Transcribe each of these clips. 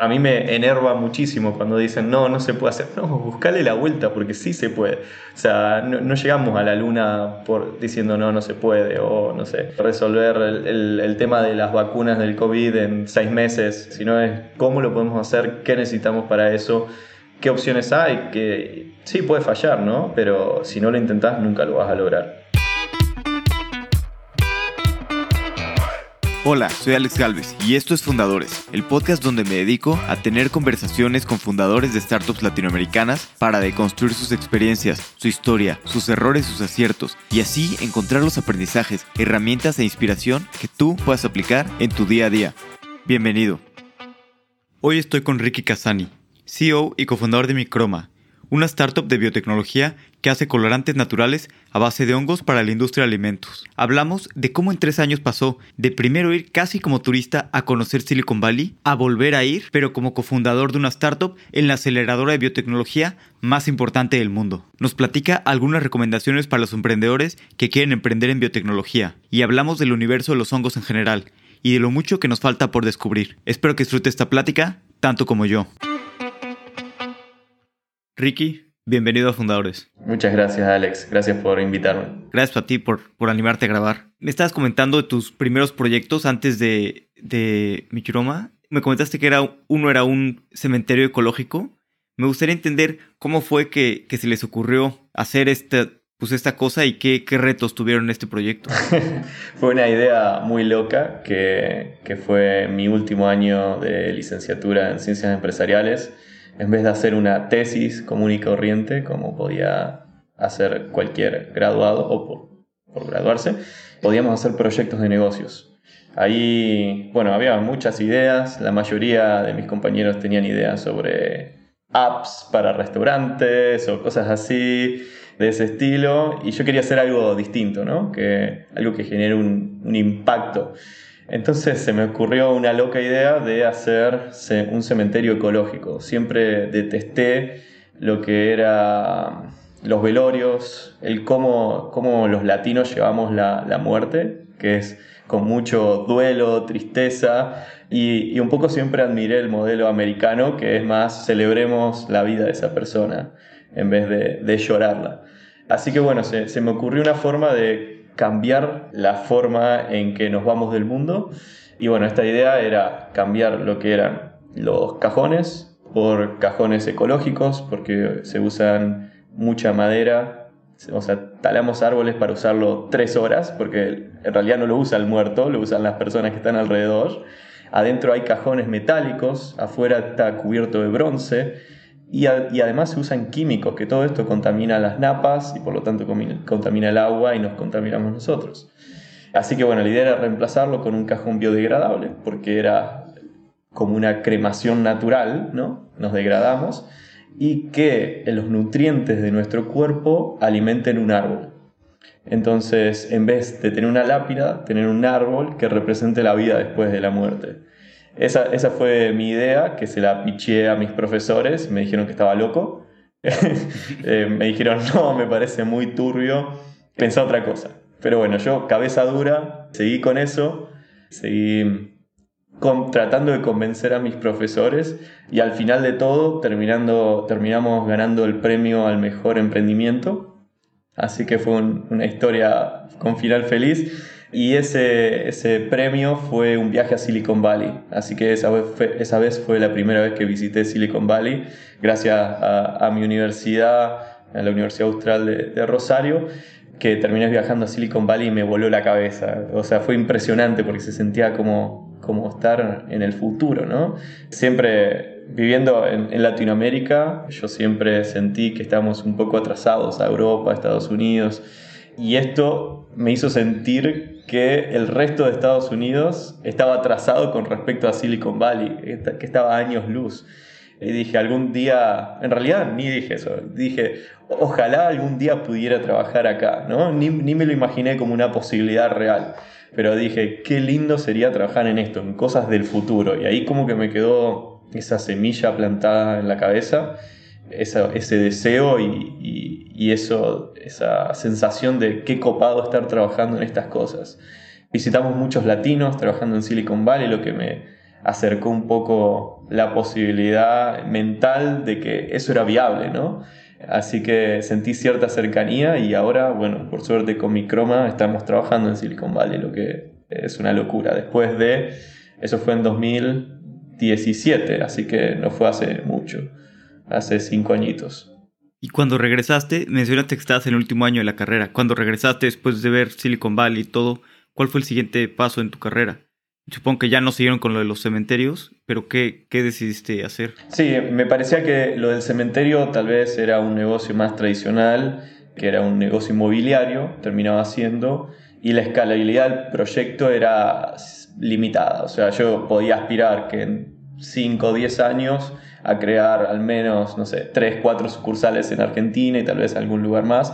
A mí me enerva muchísimo cuando dicen, no, no se puede hacer. No, buscale la vuelta porque sí se puede. O sea, no, llegamos a la luna por diciendo, no, no se puede. O, no sé, resolver el, tema de las vacunas del COVID en seis meses, sino es cómo lo podemos hacer, qué necesitamos para eso, qué opciones hay, que sí puede fallar, ¿no? Pero si no lo intentás, nunca lo vas a lograr. Hola, soy Alex Galvez y esto es Fundadores, el podcast donde me dedico a tener conversaciones con fundadores de startups latinoamericanas para deconstruir sus experiencias, su historia, sus errores, sus aciertos y así encontrar los aprendizajes, herramientas e inspiración que tú puedas aplicar en tu día a día. Bienvenido. Hoy estoy con Ricky Casani, CEO y cofundador de Microma una startup de biotecnología que hace colorantes naturales a base de hongos para la industria de alimentos. Hablamos de cómo en tres años pasó de primero ir casi como turista a conocer Silicon Valley a volver a ir, pero como cofundador de una startup en la aceleradora de biotecnología más importante del mundo. Nos platica algunas recomendaciones para los emprendedores que quieren emprender en biotecnología y hablamos del universo de los hongos en general y de lo mucho que nos falta por descubrir. Espero que disfrute esta plática tanto como yo. Ricky, bienvenido a Fundadores. Muchas gracias, Alex. Gracias por invitarme. Gracias a ti por, por animarte a grabar. Me estabas comentando de tus primeros proyectos antes de, de Michiroma. Me comentaste que era, uno era un cementerio ecológico. Me gustaría entender cómo fue que, que se les ocurrió hacer esta, pues esta cosa y qué, qué retos tuvieron en este proyecto. fue una idea muy loca que, que fue mi último año de licenciatura en ciencias empresariales en vez de hacer una tesis común y corriente, como podía hacer cualquier graduado o por, graduarse, podíamos hacer proyectos de negocios. Ahí, bueno, había muchas ideas, la mayoría de mis compañeros tenían ideas sobre apps para restaurantes o cosas así de ese estilo, y yo quería hacer algo distinto, ¿no? Que, algo que genere un, un impacto. Entonces se me ocurrió una loca idea de hacer un cementerio ecológico. Siempre detesté lo que era los velorios, el cómo, cómo los latinos llevamos la, muerte, que es con mucho duelo, tristeza, y, un poco siempre admiré el modelo americano, que es más celebremos la vida de esa persona en vez de, llorarla. Así que bueno, se me ocurrió una forma de cambiar la forma en que nos vamos del mundo. Y bueno, esta idea era cambiar lo que eran los cajones por cajones ecológicos, porque se usan mucha madera. O sea, talamos árboles para usarlo tres horas, porque en realidad no lo usa el muerto, lo usan las personas que están alrededor. Adentro hay cajones metálicos, afuera está cubierto de bronce y, además se usan químicos, que todo esto contamina las napas y por lo tanto contamina el agua y nos contaminamos nosotros. Así que bueno, la idea era reemplazarlo con un cajón biodegradable, porque era como una cremación natural, ¿no? Nos degradamos y que los nutrientes de nuestro cuerpo alimenten un árbol. Entonces, en vez de tener una lápida, tener un árbol que represente la vida después de la muerte. Esa, esa fue mi idea, que se la piché a mis profesores, me dijeron que estaba loco. Eh, me dijeron, no, me parece muy turbio, pensé otra cosa. Pero bueno, yo, cabeza dura, seguí con eso, seguí tratando de convencer a mis profesores y al final de todo terminando, terminamos ganando el premio al mejor emprendimiento. Así que fue una historia con final feliz. Y ese, ese premio fue un viaje a Silicon Valley. Así que esa vez fue, esa vez fue la primera vez que visité Silicon Valley, gracias a, mi universidad, a la Universidad Austral de, de, Rosario, que terminé viajando a Silicon Valley y me voló la cabeza. O sea, fue impresionante porque se sentía como, como estar en el futuro, ¿no? Siempre viviendo en, Latinoamérica, yo siempre sentí que estábamos un poco atrasados a Europa, a Estados Unidos. Y esto me hizo sentir que el resto de Estados Unidos estaba atrasado con respecto a Silicon Valley, que estaba años luz. Y dije, algún día, en realidad ni dije eso, dije, ojalá algún día pudiera trabajar acá, ¿no? Ni, ni me lo imaginé como una posibilidad real, pero dije, qué lindo sería trabajar en esto, en cosas del futuro. Y ahí como que me quedó esa semilla plantada en la cabeza, ese deseo y eso, esa sensación de qué copado estar trabajando en estas cosas. Visitamos muchos latinos trabajando en Silicon Valley, lo que me acercó un poco la posibilidad mental de que eso era viable, ¿no? Así que sentí cierta cercanía y ahora, bueno, por suerte con mi croma estamos trabajando en Silicon Valley, lo que es una locura. Después de, eso fue en 2017, así que no fue hace mucho, hace cinco añitos. Y cuando regresaste, mencionaste que estabas en el último año de la carrera. Cuando regresaste después de ver Silicon Valley y todo, ¿cuál fue el siguiente paso en tu carrera? Supongo que ya no siguieron con lo de los cementerios, pero ¿qué, ¿qué, decidiste hacer? Sí, me parecía que lo del cementerio tal vez era un negocio más tradicional, que era un negocio inmobiliario, terminaba siendo, y la escalabilidad del proyecto era limitada. O sea, yo podía aspirar que en 5 o 10 años a crear al menos, no sé, 3, 4 sucursales en Argentina y tal vez algún lugar más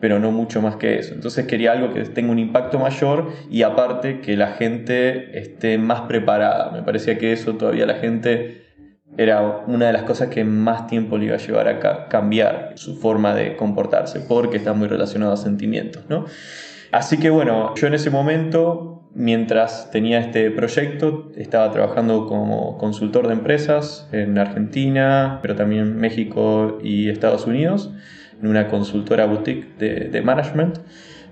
pero no mucho más que eso. Entonces quería algo que tenga un impacto mayor y aparte que la gente esté más preparada. Me parecía que eso todavía la gente era una de las cosas que más tiempo le iba a llevar a cambiar su forma de comportarse, porque está muy relacionado a sentimientos, ¿no? Así que bueno, yo en ese momento, mientras tenía este proyecto, estaba trabajando como consultor de empresas en Argentina, pero también en México y Estados Unidos en una consultora boutique de, management.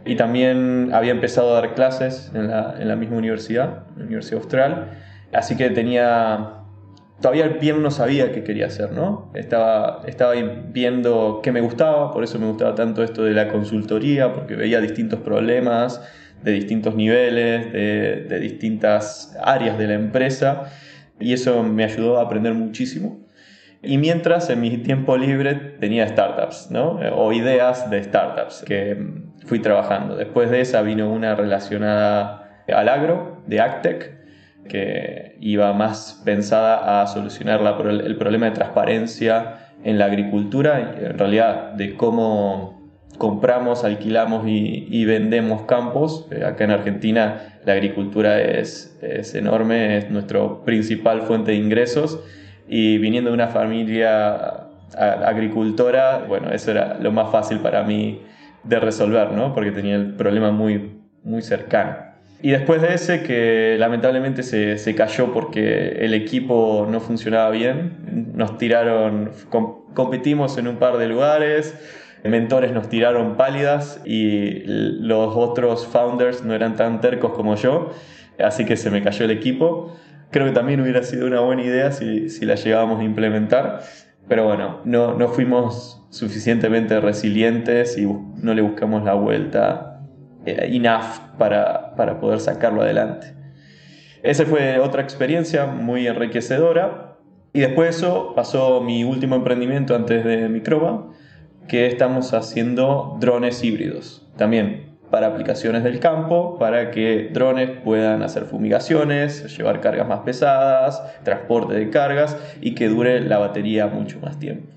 Y también había empezado a dar clases en la, en la misma universidad, la Universidad Austral. Así que tenía todavía bien no sabía qué quería hacer, ¿no? Estaba, estaba viendo qué me gustaba, por eso me gustaba tanto esto de la consultoría, porque veía distintos problemas de distintos niveles, de, distintas áreas de la empresa, y eso me ayudó a aprender muchísimo. Y mientras en mi tiempo libre tenía startups, ¿no? O ideas de startups que fui trabajando. Después de esa vino una relacionada al agro, de Actec, que iba más pensada a solucionar el problema de transparencia en la agricultura, en realidad de cómo compramos, alquilamos y, vendemos campos. Eh, acá en Argentina la agricultura es, es enorme, es nuestra principal fuente de ingresos y viniendo de una familia agricultora, bueno, eso era lo más fácil para mí de resolver, ¿no? Porque tenía el problema muy, muy cercano. Y después de ese, que lamentablemente se, se cayó porque el equipo no funcionaba bien, nos tiraron, competimos en un par de lugares, mentores nos tiraron pálidas y los otros founders no eran tan tercos como yo, así que se me cayó el equipo creo que también hubiera sido una buena idea si, si la llegábamos a implementar. Pero bueno, no, no fuimos suficientemente resilientes y no le buscamos la vuelta eh, enough para, para poder sacarlo adelante. Esa fue otra experiencia muy enriquecedora. Y después de eso pasó mi último emprendimiento antes de Microba, que estamos haciendo drones híbridos. También para aplicaciones del campo, para que drones puedan hacer fumigaciones, llevar cargas más pesadas, transporte de cargas y que dure la batería mucho más tiempo.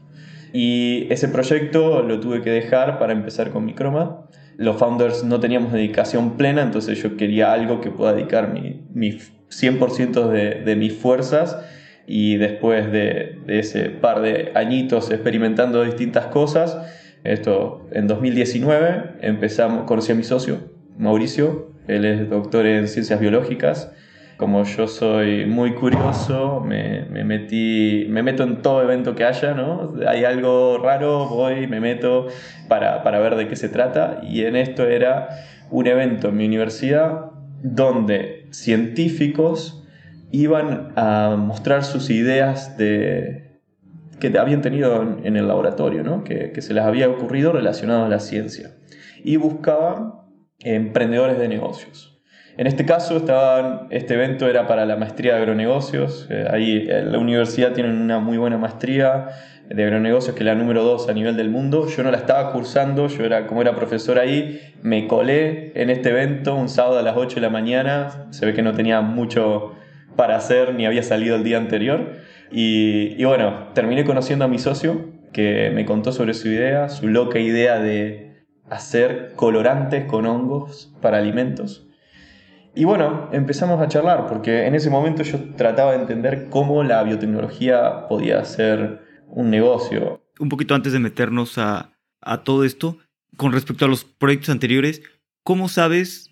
Y ese proyecto lo tuve que dejar para empezar con Microma. Los founders no teníamos dedicación plena, entonces yo quería algo que pueda dedicar mi, mi 100% de, de, mis fuerzas y después de, de ese par de añitos experimentando distintas cosas, esto en 2019 empezamos, conocí a mi socio, Mauricio, él es doctor en ciencias biológicas. Como yo soy muy curioso, me, me, metí, me meto en todo evento que haya, ¿no? Hay algo raro, voy, me meto para, para ver de qué se trata. Y en esto era un evento en mi universidad donde científicos iban a mostrar sus ideas de, que habían tenido en, el laboratorio, ¿no? que, que, se les había ocurrido relacionado a la ciencia. Y buscaban emprendedores de negocios. En este caso, estaban, este evento era para la maestría de agronegocios. Eh, ahí en la universidad tienen una muy buena maestría de agronegocios, que es la número 2 a nivel del mundo. Yo no la estaba cursando, yo era, como era profesor ahí, me colé en este evento un sábado a las 8 de la mañana. Se ve que no tenía mucho para hacer ni había salido el día anterior. Y, bueno, terminé conociendo a mi socio que me contó sobre su idea, su loca idea de hacer colorantes con hongos para alimentos. Y bueno, empezamos a charlar porque en ese momento yo trataba de entender cómo la biotecnología podía ser un negocio. Un poquito antes de meternos a, a todo esto, con respecto a los proyectos anteriores, ¿cómo sabes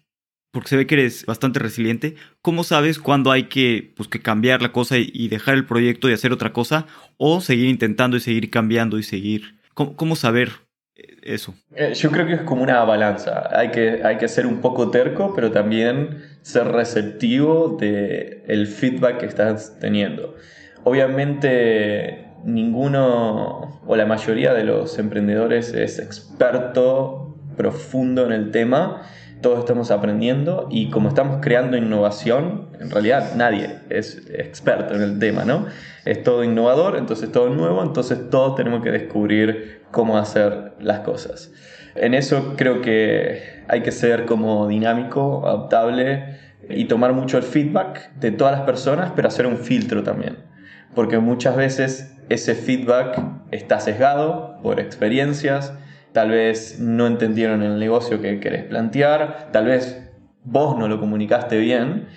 porque se ve que eres bastante resiliente, ¿cómo sabes cuándo hay que, pues, que cambiar la cosa y, dejar el proyecto y hacer otra cosa? ¿O seguir intentando y seguir cambiando y seguir? ¿Cómo, saber eh, eso? Eh, yo creo que es como una balanza. Hay que, hay que ser un poco terco, pero también ser receptivo del el feedback que estás teniendo. Obviamente ninguno o la mayoría de los emprendedores es experto profundo en el tema todos estamos aprendiendo y como estamos creando innovación, en realidad nadie es experto en el tema, ¿no? Es todo innovador, entonces todo nuevo, entonces todos tenemos que descubrir cómo hacer las cosas. En eso creo que hay que ser como dinámico, adaptable y tomar mucho el feedback de todas las personas, pero hacer un filtro también. Porque muchas veces ese feedback está sesgado por experiencias, tal vez no entendieron el negocio que querés plantear, tal vez vos no lo comunicaste bien.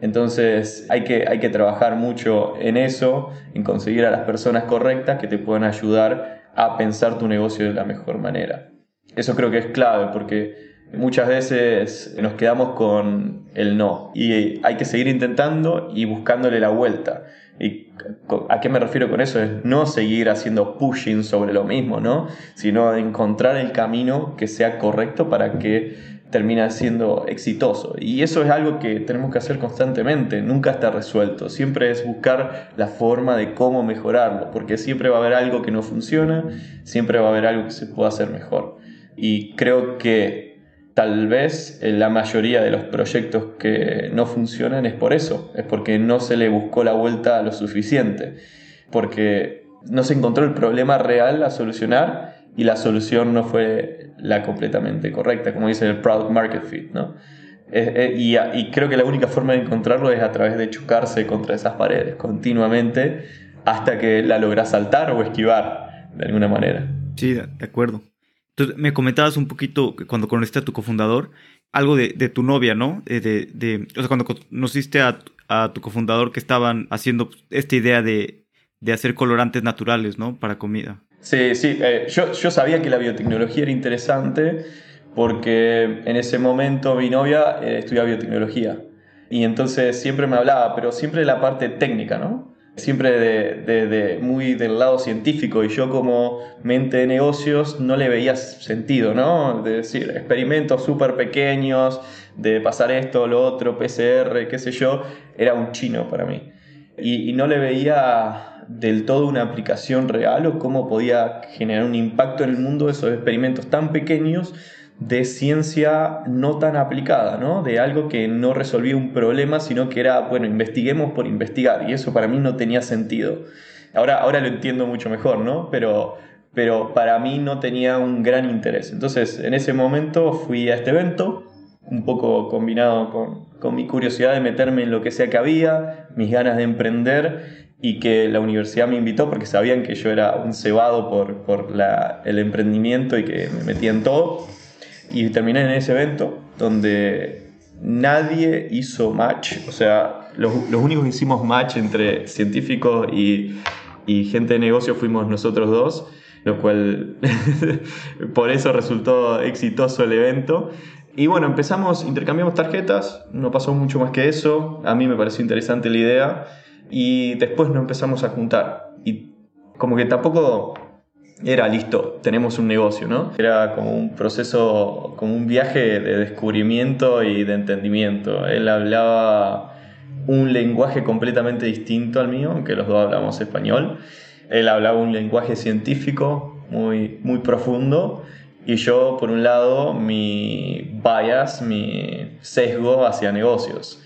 Entonces hay que, hay que trabajar mucho en eso, en conseguir a las personas correctas que te puedan ayudar a pensar tu negocio de la mejor manera. Eso creo que es clave porque muchas veces nos quedamos con el no y hay que seguir intentando y buscándole la vuelta. ¿Y a qué me refiero con eso? Es no seguir haciendo pushing sobre lo mismo, ¿no? Sino encontrar el camino que sea correcto para que termine siendo exitoso. Y eso es algo que tenemos que hacer constantemente, nunca está resuelto. Siempre es buscar la forma de cómo mejorarlo, porque siempre va a haber algo que no funciona, siempre va a haber algo que se pueda hacer mejor. Y creo que tal vez eh, la mayoría de los proyectos que no funcionan es por eso, es porque no se le buscó la vuelta lo suficiente, porque no se encontró el problema real a solucionar y la solución no fue la completamente correcta, como dice el Product Market Fit, ¿no? Eh, eh, y, y creo que la única forma de encontrarlo es a través de chocarse contra esas paredes continuamente hasta que la logras saltar o esquivar de alguna manera. Sí, de acuerdo. Entonces, me comentabas un poquito cuando conociste a tu cofundador, algo de, de tu novia, ¿no? De, de, o sea, cuando conociste a, a, tu cofundador que estaban haciendo esta idea de, de hacer colorantes naturales, ¿no? Para comida. Sí, sí. Eh, yo, yo sabía que la biotecnología era interesante porque en ese momento mi novia eh, estudiaba biotecnología. Y entonces siempre me hablaba, pero siempre de la parte técnica, ¿no? Siempre de, muy del lado científico y yo como mente de negocios no le veía sentido, ¿no? De decir, experimentos súper pequeños, de pasar esto, lo otro, PCR, qué sé yo, era un chino para mí. Y, y no le veía del todo una aplicación real o cómo podía generar un impacto en el mundo esos experimentos tan pequeños de ciencia no tan aplicada, ¿no? De algo que no resolvía un problema, sino que era, bueno, investiguemos por investigar, y eso para mí no tenía sentido. Ahora, ahora lo entiendo mucho mejor, ¿no? Pero, pero para mí no tenía un gran interés. Entonces, en ese momento fui a este evento, un poco combinado con, con mi curiosidad de meterme en lo que sea que había, mis ganas de emprender y que la universidad me invitó porque sabían que yo era un cebado por, por la, el emprendimiento y que me metía en todo. Y terminé en ese evento donde nadie hizo match, o sea, los, los únicos que hicimos match entre científicos y, y gente de negocio fuimos nosotros dos, lo cual por eso resultó exitoso el evento. Y bueno, empezamos, intercambiamos tarjetas, no pasó mucho más que eso, a mí me pareció interesante la idea y después nos empezamos a juntar. Y como que tampoco era listo, tenemos un negocio, ¿no? Era como un proceso, como un viaje de descubrimiento y de entendimiento. Él hablaba un lenguaje completamente distinto al mío, aunque los dos hablamos español. Él hablaba un lenguaje científico muy, muy profundo y yo, por un lado, mi bias, mi sesgo hacia negocios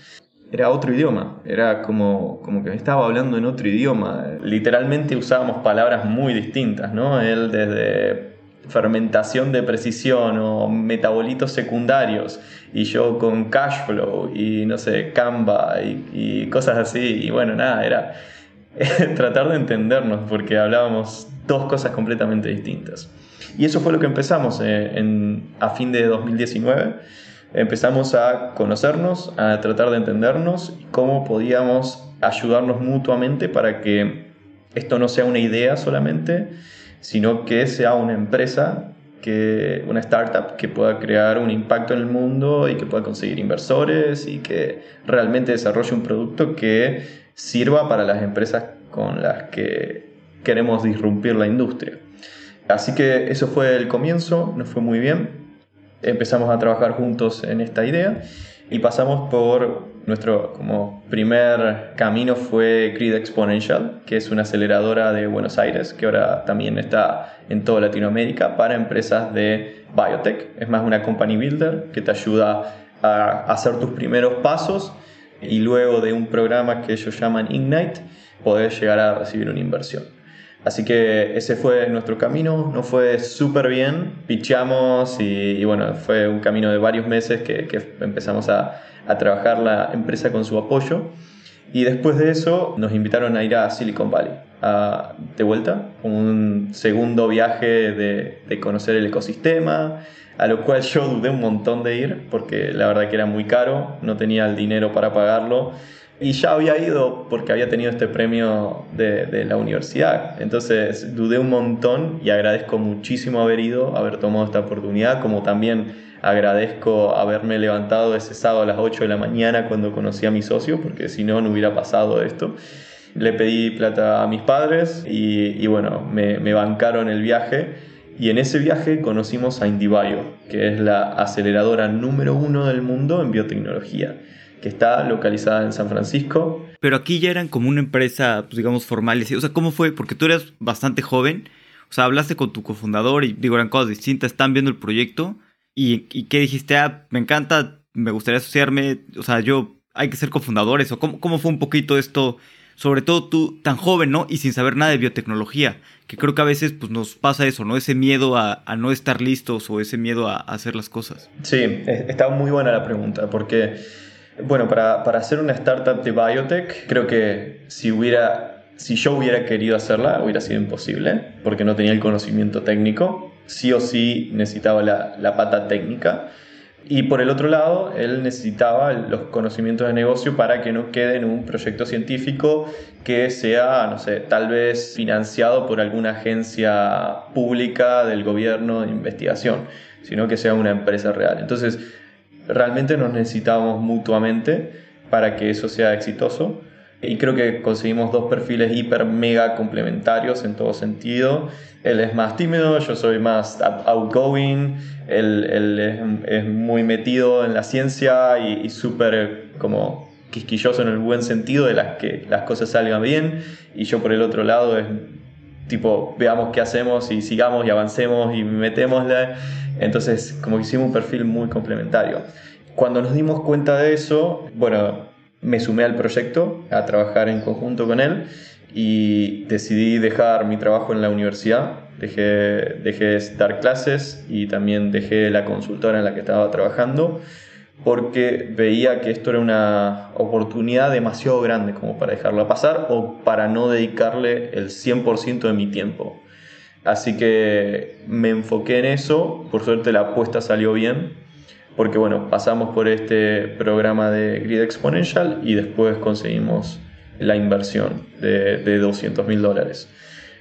era otro idioma, era como, como que estaba hablando en otro idioma. Literalmente usábamos palabras muy distintas, ¿no? Él desde fermentación de precisión o metabolitos secundarios y yo con cash flow y no sé, Canva y, cosas así. Y bueno, nada, era tratar de entendernos porque hablábamos dos cosas completamente distintas. Y eso fue lo que empezamos eh, en, a fin de 2019 empezamos a conocernos, a tratar de entendernos y cómo podíamos ayudarnos mutuamente para que esto no sea una idea solamente, sino que sea una empresa que una startup que pueda crear un impacto en el mundo y que pueda conseguir inversores y que realmente desarrolle un producto que sirva para las empresas con las que queremos disrumpir la industria. Así que eso fue el comienzo, nos fue muy bien. Empezamos a trabajar juntos en esta idea y pasamos por nuestro como primer camino fue Grid Exponential, que es una aceleradora de Buenos Aires, que ahora también está en toda Latinoamérica para empresas de biotech. Es más una company builder que te ayuda a hacer tus primeros pasos y luego de un programa que ellos llaman Ignite, poder llegar a recibir una inversión. Así que ese fue nuestro camino, nos fue súper bien, pichamos y, bueno, fue un camino de varios meses que, empezamos a, a, trabajar la empresa con su apoyo. Y después de eso nos invitaron a ir a Silicon Valley, de vuelta, un segundo viaje de, de conocer el ecosistema, a lo cual yo dudé un montón de ir, porque la verdad que era muy caro, no tenía el dinero para pagarlo y ya había ido porque había tenido este premio de, la universidad. Entonces dudé un montón y agradezco muchísimo haber ido, haber tomado esta oportunidad, como también agradezco haberme levantado ese sábado a las 8 de la mañana cuando conocí a mi socio, porque si no, no hubiera pasado esto. Le pedí plata a mis padres y, bueno, me, bancaron el viaje. Y en ese viaje conocimos a IndieBio, que es la aceleradora número uno del mundo en biotecnología que está localizada en San Francisco. Pero aquí ya eran como una empresa, pues, digamos, formal. O sea, ¿cómo fue? Porque tú eras bastante joven. O sea, hablaste con tu cofundador y digo, eran cosas distintas, están viendo el proyecto. ¿Y, y qué dijiste? Ah, me encanta, me gustaría asociarme. O sea, yo, hay que ser cofundadores. ¿O cómo, cómo fue un poquito esto? Sobre todo tú, tan joven, ¿no? Y sin saber nada de biotecnología. Que creo que a veces pues, nos pasa eso, ¿no? Ese miedo a, a no estar listos o ese miedo a, a hacer las cosas. Sí, está muy buena la pregunta, porque bueno, para, para hacer una startup de biotech, creo que si hubiera si yo hubiera querido hacerla, hubiera sido imposible, porque no tenía el conocimiento técnico. Sí o sí necesitaba la, la, pata técnica. Y por el otro lado, él necesitaba los conocimientos de negocio para que no quede en un proyecto científico que sea, no sé, tal vez financiado por alguna agencia pública del gobierno de investigación, sino que sea una empresa real. Entonces, realmente nos necesitamos mutuamente para que eso sea exitoso. Y creo que conseguimos dos perfiles hiper mega complementarios en todo sentido. Él es más tímido, yo soy más outgoing, él, es, muy metido en la ciencia y, y súper como quisquilloso en el buen sentido de las que las cosas salgan bien. Y yo por el otro lado es tipo, veamos qué hacemos y sigamos y avancemos y metémosle. Entonces, como que hicimos un perfil muy complementario. Cuando nos dimos cuenta de eso, bueno, me sumé al proyecto a trabajar en conjunto con él y decidí dejar mi trabajo en la universidad. Dejé, dejé de dar clases y también dejé la consultora en la que estaba trabajando porque veía que esto era una oportunidad demasiado grande como para dejarla pasar o para no dedicarle el 100% de mi tiempo. Así que me enfoqué en eso, por suerte la apuesta salió bien, porque bueno, pasamos por este programa de Grid Exponential y después conseguimos la inversión de, de 200 mil dólares.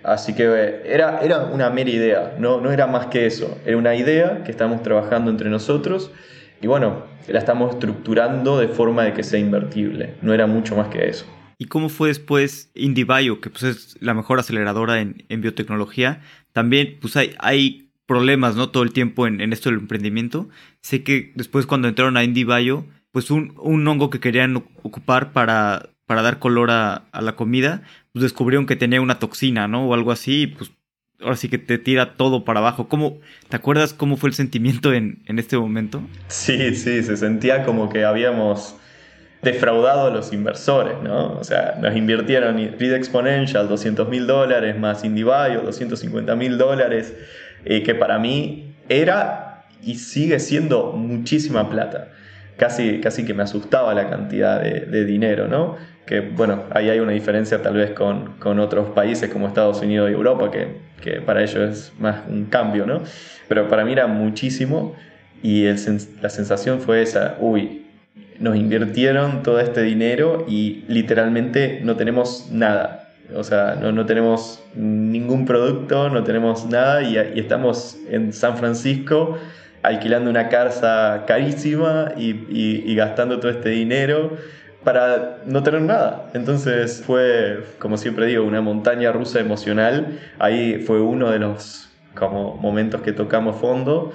Así que eh, era, era una mera idea, no, no era más que eso, era una idea que estamos trabajando entre nosotros y bueno, la estamos estructurando de forma de que sea invertible, no era mucho más que eso. ¿Y cómo fue después IndieBio, que pues es la mejor aceleradora en, biotecnología? También pues hay, hay problemas, ¿no? Todo el tiempo en, esto del emprendimiento. Sé que después cuando entraron a IndieBio, pues un, un hongo que querían ocupar para, para dar color a, a, la comida, pues descubrieron que tenía una toxina, ¿no? O algo así, pues ahora sí que te tira todo para abajo. ¿Cómo, ¿Te acuerdas cómo fue el sentimiento en, en este momento? Sí, sí, se sentía como que habíamos defraudado a los inversores, ¿no? O sea, nos invirtieron Read Exponential 200 mil dólares más IndieBio 250 mil dólares, eh, que para mí era y sigue siendo muchísima plata. Casi, casi que me asustaba la cantidad de, de dinero, ¿no? Que bueno, ahí hay una diferencia tal vez con, con otros países como Estados Unidos y Europa, que, que, para ellos es más un cambio, ¿no? Pero para mí era muchísimo y el, la sensación fue esa, uy, nos invirtieron todo este dinero y literalmente no tenemos nada. O sea, no, tenemos ningún producto, no tenemos nada y, estamos en San Francisco alquilando una casa carísima y, gastando todo este dinero para no tener nada. Entonces fue, como siempre digo, una montaña rusa emocional. Ahí fue uno de los como momentos que tocamos fondo.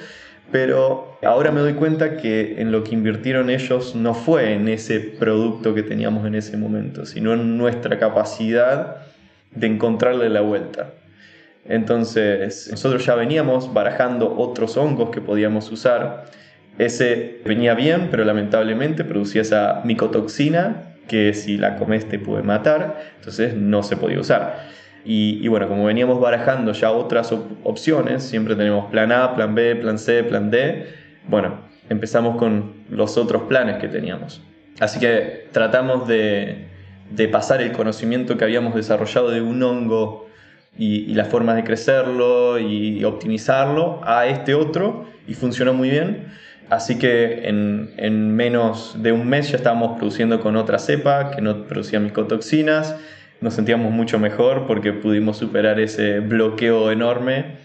Pero ahora me doy cuenta que en lo que invirtieron ellos no fue en ese producto que teníamos en ese momento, sino en nuestra capacidad de encontrarle la vuelta. Entonces, nosotros ya veníamos barajando otros hongos que podíamos usar. Ese venía bien, pero lamentablemente producía esa micotoxina que si la comes te puede matar, entonces no se podía usar. Y, bueno, como veníamos barajando ya otras opciones, siempre tenemos plan A, plan B, plan C, plan D, bueno, empezamos con los otros planes que teníamos. Así que tratamos de, pasar el conocimiento que habíamos desarrollado de un hongo y, las formas de crecerlo y optimizarlo a este otro y funcionó muy bien. Así que en, en, menos de un mes ya estábamos produciendo con otra cepa que no producía micotoxinas nos sentíamos mucho mejor porque pudimos superar ese bloqueo enorme.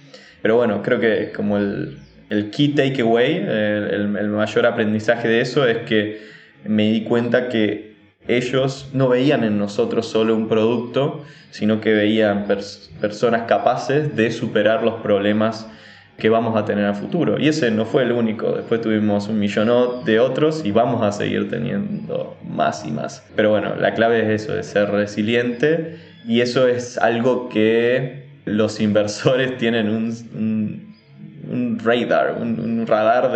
Pero bueno, creo que como el, el key takeaway, el, el, mayor aprendizaje de eso es que me di cuenta que ellos no veían en nosotros solo un producto, sino que veían personas capaces de superar los problemas que vamos a tener a futuro. Y ese no fue el único, después tuvimos un millón de otros y vamos a seguir teniendo más y más. Pero bueno, la clave es eso, de ser resiliente y eso es algo que los inversores tienen un, un, radar, un, radar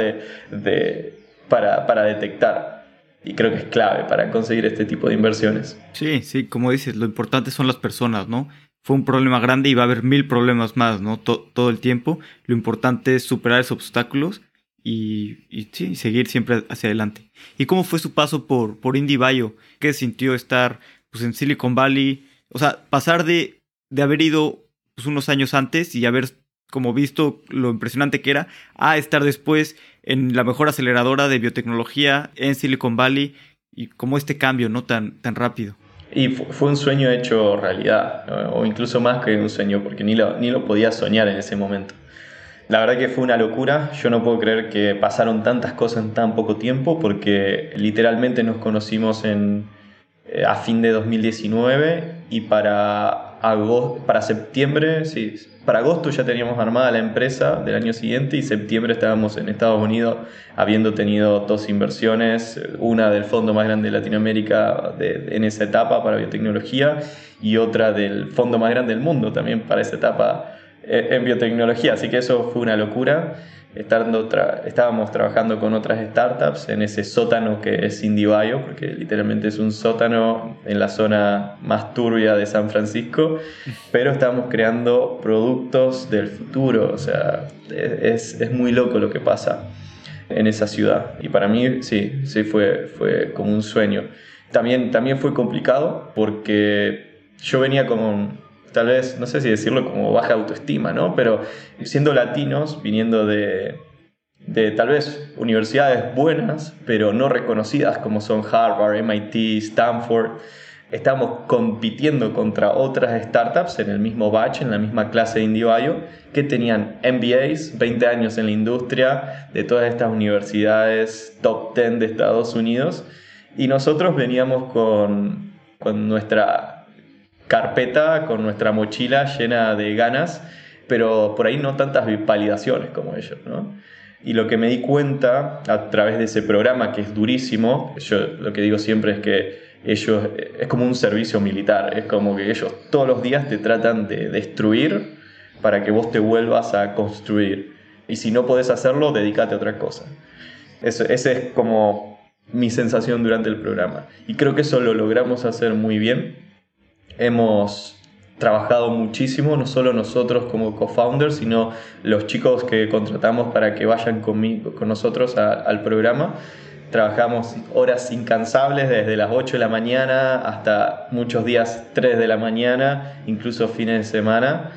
de, para, para detectar. Y creo que es clave para conseguir este tipo de inversiones. Sí, sí, como dices, lo importante son las personas, ¿no? Fue un problema grande y va a haber mil problemas más, ¿no? todo el tiempo. Lo importante es superar esos obstáculos y, sí, seguir siempre hacia adelante. ¿Y cómo fue su paso por, por Indie Bio? ¿Qué sintió estar pues, en Silicon Valley? O sea, pasar de, de haber ido pues, unos años antes y haber como visto lo impresionante que era, a estar después en la mejor aceleradora de biotecnología en Silicon Valley y como este cambio, ¿no? Tan, tan rápido. Y fue un sueño hecho realidad, o incluso más que un sueño, porque ni lo, ni lo podía soñar en ese momento. La verdad que fue una locura, yo no puedo creer que pasaron tantas cosas en tan poco tiempo, porque literalmente nos conocimos en, eh, a fin de 2019 y para, agosto, para septiembre, sí, para agosto ya teníamos armada la empresa del año siguiente y septiembre estábamos en Estados Unidos habiendo tenido dos inversiones, una del fondo más grande de Latinoamérica en esa etapa para biotecnología y otra del fondo más grande del mundo también para esa etapa eh, en biotecnología. Así que eso fue una locura estando estábamos trabajando con otras startups en ese sótano que es IndieBio, porque literalmente es un sótano en la zona más turbia de San Francisco, pero estábamos creando productos del futuro, o sea, es, es muy loco lo que pasa en esa ciudad. Y para mí sí, sí fue, fue como un sueño. También, también fue complicado porque yo venía con tal vez, no sé si decirlo como baja autoestima, ¿no? Pero siendo latinos, viniendo de, de tal vez universidades buenas, pero no reconocidas como son Harvard, MIT, Stanford, estamos compitiendo contra otras startups en el mismo batch, en la misma clase de IndieBio, que tenían MBAs, 20 años en la industria de todas estas universidades top 10 de Estados Unidos, y nosotros veníamos con, con nuestra carpeta con nuestra mochila llena de ganas, pero por ahí no tantas validaciones como ellos, ¿no? Y lo que me di cuenta a través de ese programa, que es durísimo, yo lo que digo siempre es que ellos, es como un servicio militar, es como que ellos todos los días te tratan de destruir para que vos te vuelvas a construir. Y si no podés hacerlo, dedícate a otra cosa. Esa es como mi sensación durante el programa. Y creo que eso lo logramos hacer muy bien hemos trabajado muchísimo, no solo nosotros como co-founders, sino los chicos que contratamos para que vayan conmigo, con nosotros al programa. Trabajamos horas incansables desde las 8 de la mañana hasta muchos días 3 de la mañana, incluso fines de semana,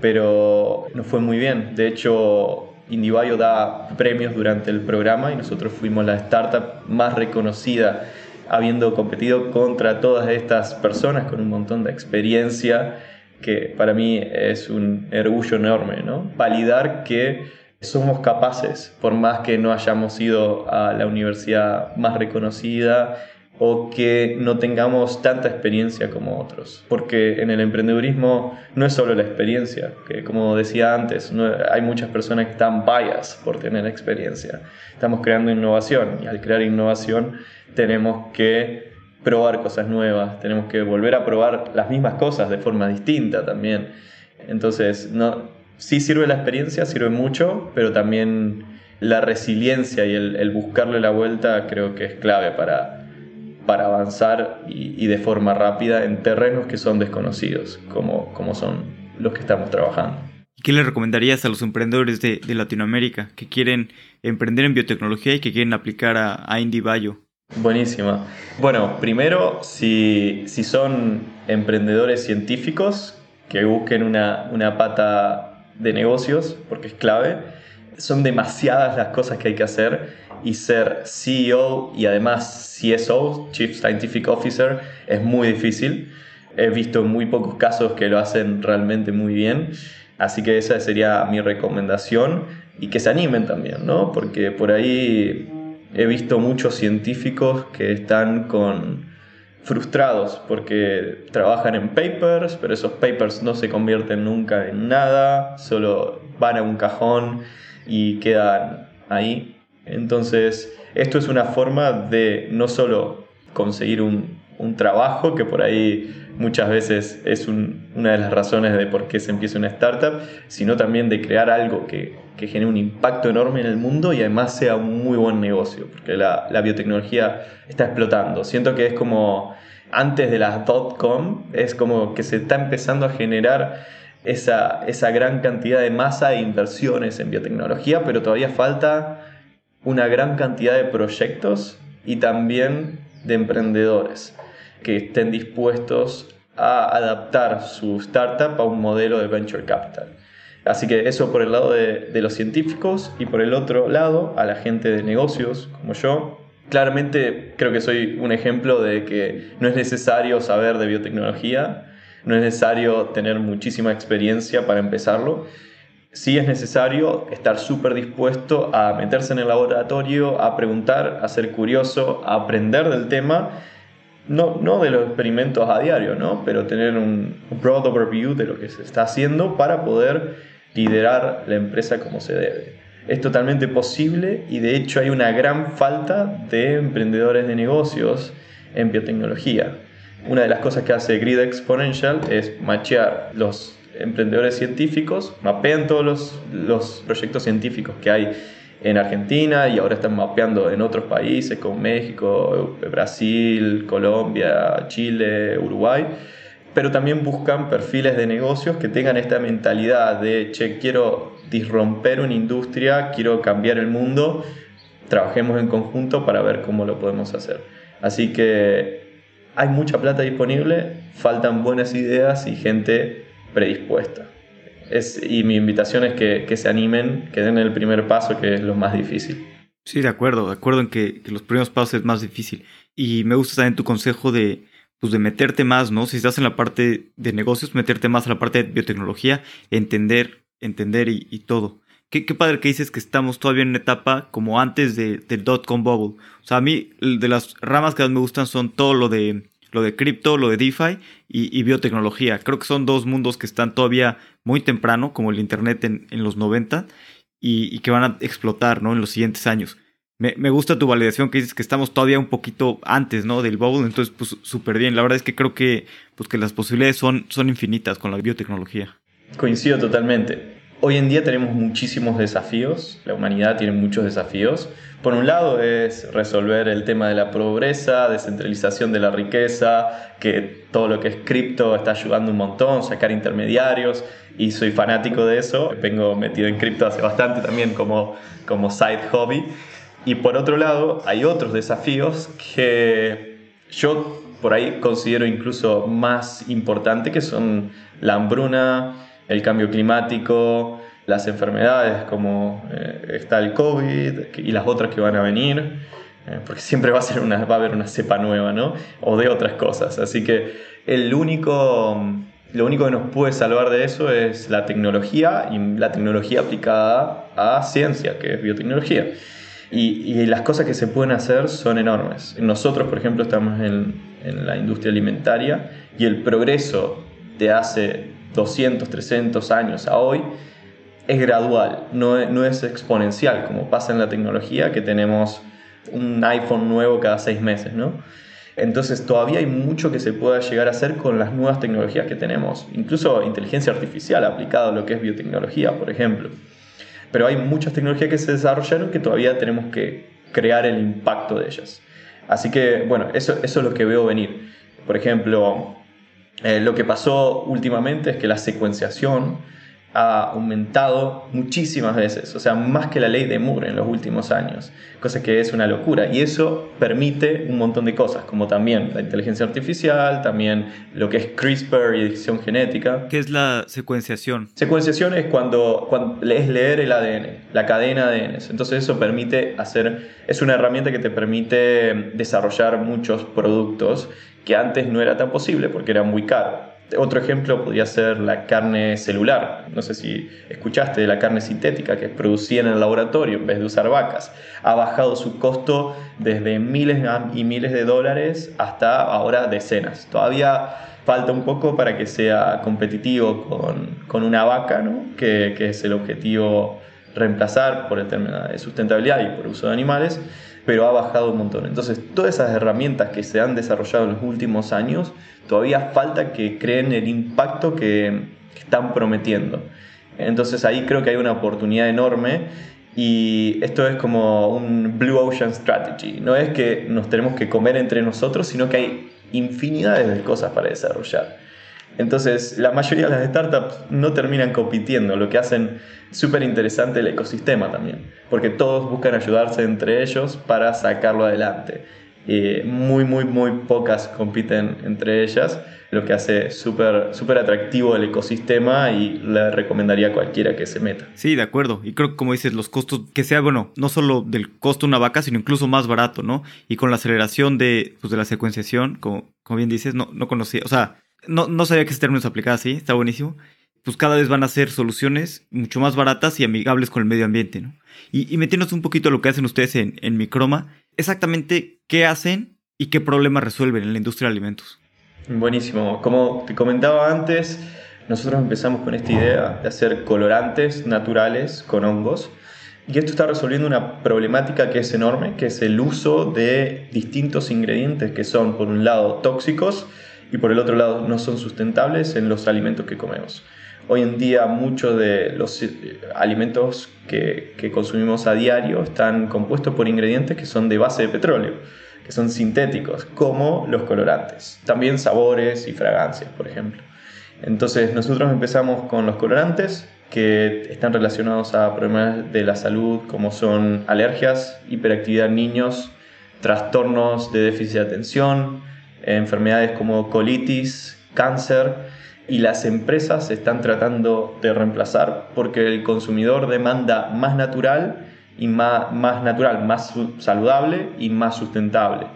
pero nos fue muy bien. De hecho, IndieBio da premios durante el programa y nosotros fuimos la startup más reconocida habiendo competido contra todas estas personas con un montón de experiencia, que para mí es un orgullo enorme, ¿no? Validar que somos capaces, por más que no hayamos ido a la universidad más reconocida o que no tengamos tanta experiencia como otros. Porque en el emprendedurismo no es solo la experiencia, que como decía antes, hay muchas personas que están bias por tener experiencia. Estamos creando innovación y al crear innovación tenemos que probar cosas nuevas, tenemos que volver a probar las mismas cosas de forma distinta también. Entonces, no, sí sirve la experiencia, sirve mucho, pero también la resiliencia y el buscarle la vuelta creo que es clave para para avanzar y, de forma rápida en terrenos que son desconocidos, como, como son los que estamos trabajando. ¿Qué le recomendarías a los emprendedores de, Latinoamérica que quieren emprender en biotecnología y que quieren aplicar a, a IndieBio? Buenísima. Bueno, primero, si, si son emprendedores científicos, que busquen una, una pata de negocios, porque es clave. Son demasiadas las cosas que hay que hacer y ser CEO y además CSO, Chief Scientific Officer, es muy difícil. He visto muy pocos casos que lo hacen realmente muy bien. Así que esa sería mi recomendación y que se animen también, ¿no? Porque por ahí he visto muchos científicos que están con frustrados porque trabajan en papers, pero esos papers no se convierten nunca en nada, solo van a un cajón y quedan ahí entonces, esto es una forma de no solo conseguir un, trabajo, que por ahí muchas veces es una de las razones de por qué se empieza una startup, sino también de crear algo que, que genere un impacto enorme en el mundo y además sea un muy buen negocio, porque la, biotecnología está explotando. Siento que es como antes de las dot-com, es como que se está empezando a generar esa, esa gran cantidad de masa de inversiones en biotecnología, pero todavía falta una gran cantidad de proyectos y también de emprendedores que estén dispuestos a adaptar su startup a un modelo de venture capital. Así que eso por el lado de, los científicos y por el otro lado a la gente de negocios como yo. Claramente creo que soy un ejemplo de que no es necesario saber de biotecnología, no es necesario tener muchísima experiencia para empezarlo, sí es necesario estar súper dispuesto a meterse en el laboratorio, a preguntar, a ser curioso, a aprender del tema, no, no de los experimentos a diario, ¿no? pero tener un broad overview de lo que se está haciendo para poder liderar la empresa como se debe. Es totalmente posible y de hecho hay una gran falta de emprendedores de negocios en biotecnología. Una de las cosas que hace Grid Exponential es machear los emprendedores científicos, mapean todos los, proyectos científicos que hay en Argentina y ahora están mapeando en otros países como México, Brasil, Colombia, Chile, Uruguay, pero también buscan perfiles de negocios que tengan esta mentalidad de, che, quiero disromper una industria, quiero cambiar el mundo, trabajemos en conjunto para ver cómo lo podemos hacer. Así que hay mucha plata disponible, faltan buenas ideas y gente predispuesta. Es, y mi invitación es que, se animen, que den el primer paso, que es lo más difícil. Sí, de acuerdo, de acuerdo en que, los primeros pasos es más difícil. Y me gusta también tu consejo de, pues de meterte más, ¿no? Si estás en la parte de negocios, meterte más a la parte de biotecnología, entender, entender y, todo. Qué, padre que dices que estamos todavía en una etapa como antes de, del dot-com bubble. O sea, a mí de las ramas que más me gustan son todo lo de lo de cripto, lo de DeFi y, biotecnología. Creo que son dos mundos que están todavía muy temprano, como el Internet en, los 90, y, que van a explotar ¿no? en los siguientes años. Me, gusta tu validación que dices que estamos todavía un poquito antes ¿no? del bubble, entonces pues súper bien. La verdad es que creo que, pues, que las posibilidades son, son infinitas con la biotecnología. Coincido totalmente. Hoy en día tenemos muchísimos desafíos, la humanidad tiene muchos desafíos. Por un lado es resolver el tema de la pobreza, descentralización de la riqueza, que todo lo que es cripto está ayudando un montón, sacar intermediarios, y soy fanático de eso. Vengo metido en cripto hace bastante también como, como side hobby. Y por otro lado hay otros desafíos que yo por ahí considero incluso más importantes, que son la hambruna, el cambio climático, las enfermedades como eh, está el COVID y las otras que van a venir. eh, porque siempre va a, ser una, va a haber una cepa nueva, ¿no? O de otras cosas. Así que el único, lo único que nos puede salvar de eso es la tecnología y la tecnología aplicada a ciencia, que es biotecnología. Y, y las cosas que se pueden hacer son enormes. Nosotros, por ejemplo, estamos en, en la industria alimentaria y el progreso de hace 200, 300 años a hoy es gradual, no, es exponencial, como pasa en la tecnología, que tenemos un iPhone nuevo cada seis meses, ¿no? Entonces todavía hay mucho que se pueda llegar a hacer con las nuevas tecnologías que tenemos, incluso inteligencia artificial aplicada a lo que es biotecnología, por ejemplo. Pero hay muchas tecnologías que se desarrollaron que todavía tenemos que crear el impacto de ellas. Así que, bueno, eso es lo que veo venir. Por ejemplo, eh, lo que pasó últimamente es que la secuenciación ha aumentado muchísimas veces, o sea, más que la ley de Moore en los últimos años, cosa que es una locura. Y eso permite un montón de cosas, como también la inteligencia artificial, también lo que es CRISPR y edición genética. ¿Qué es la secuenciación? Secuenciación es cuando, cuando es leer el ADN, la cadena de ADN. Entonces eso permite hacer, es una herramienta que te permite desarrollar muchos productos que antes no era tan posible porque era muy caro. Otro ejemplo podría ser la carne celular. No sé si escuchaste de la carne sintética que es producida en el laboratorio en vez de usar vacas. Ha bajado su costo desde miles y miles de dólares hasta ahora decenas. Todavía falta un poco para que sea competitivo con, una vaca, que, que es el objetivo reemplazar por el término de sustentabilidad y por uso de animales pero ha bajado un montón. Entonces, todas esas herramientas que se han desarrollado en los últimos años, todavía falta que creen el impacto que, están prometiendo. Entonces, ahí creo que hay una oportunidad enorme y esto es como un Blue Ocean Strategy. No es que nos tenemos que comer entre nosotros, sino que hay infinidades de cosas para desarrollar. Entonces, la mayoría de las startups no terminan compitiendo, lo que hacen súper interesante el ecosistema también, porque todos buscan ayudarse entre ellos para sacarlo adelante. muy, muy, muy pocas compiten entre ellas, lo que hace súper súper atractivo el ecosistema y le recomendaría a cualquiera que se meta. Sí, de acuerdo. Y creo que como dices, los costos, que sea, bueno, no solo del costo de una vaca, sino incluso más barato, ¿no? Y con la aceleración de, pues, de la secuenciación, como, como bien dices, no, no conocía, o sea, no, no sabía que ese término se aplicaba así, está buenísimo. Pues cada vez van a ser soluciones mucho más baratas y amigables con el medio ambiente, ¿no? Y, y metiéndonos un poquito a lo que hacen ustedes en, en Microma, exactamente qué hacen y qué problemas resuelven en la industria de alimentos. Buenísimo. Como te comentaba antes, nosotros empezamos con esta idea de hacer colorantes naturales con hongos. Y esto está resolviendo una problemática que es enorme, que es el uso de distintos ingredientes que son, por un lado, tóxicos y por el otro lado no son sustentables en los alimentos que comemos. Hoy en día muchos de los eh, alimentos que, que, consumimos a diario están compuestos por ingredientes que son de base de petróleo, que son sintéticos, como los colorantes. También sabores y fragancias, por ejemplo. Entonces nosotros empezamos con los colorantes que están relacionados a problemas de la salud como son alergias, hiperactividad en niños, trastornos de déficit de atención, enfermedades como colitis, cáncer, y las empresas están tratando de reemplazar porque el consumidor demanda más natural y más, más natural, más saludable y más sustentable.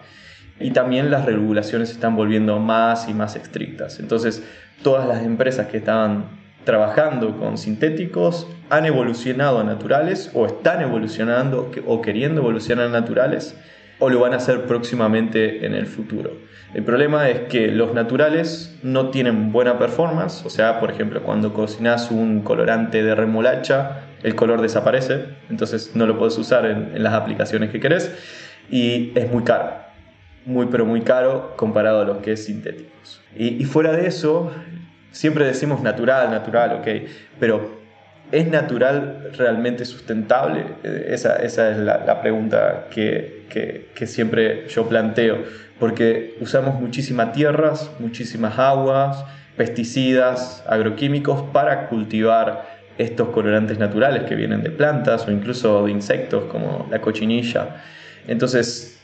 Y también las regulaciones están volviendo más y más estrictas. Entonces, todas las empresas que estaban trabajando con sintéticos han evolucionado a naturales o están evolucionando o queriendo evolucionar a naturales o lo van a hacer próximamente en el futuro. El problema es que los naturales no tienen buena performance, o sea, por ejemplo, cuando cocinas un colorante de remolacha, el color desaparece, entonces no lo puedes usar en, las aplicaciones que querés y es muy caro, muy pero muy caro comparado a los que es sintéticos. Y, fuera de eso, siempre decimos natural, natural, ok, pero ¿Es natural realmente sustentable? Esa, esa es la, la pregunta que, que, siempre yo planteo, porque usamos muchísimas tierras, muchísimas aguas, pesticidas, agroquímicos para cultivar estos colorantes naturales que vienen de plantas o incluso de insectos como la cochinilla. Entonces,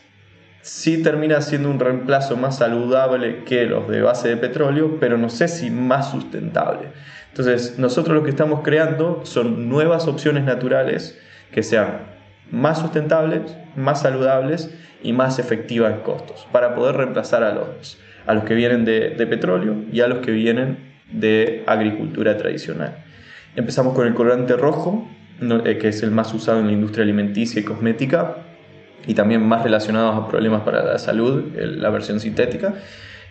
sí termina siendo un reemplazo más saludable que los de base de petróleo, pero no sé si más sustentable. Entonces, nosotros lo que estamos creando son nuevas opciones naturales que sean más sustentables, más saludables y más efectivas en costos, para poder reemplazar a los, a los que vienen de, petróleo y a los que vienen de agricultura tradicional. Empezamos con el colorante rojo, eh, que es el más usado en la industria alimenticia y cosmética, y también más relacionados a problemas para la salud, la versión sintética.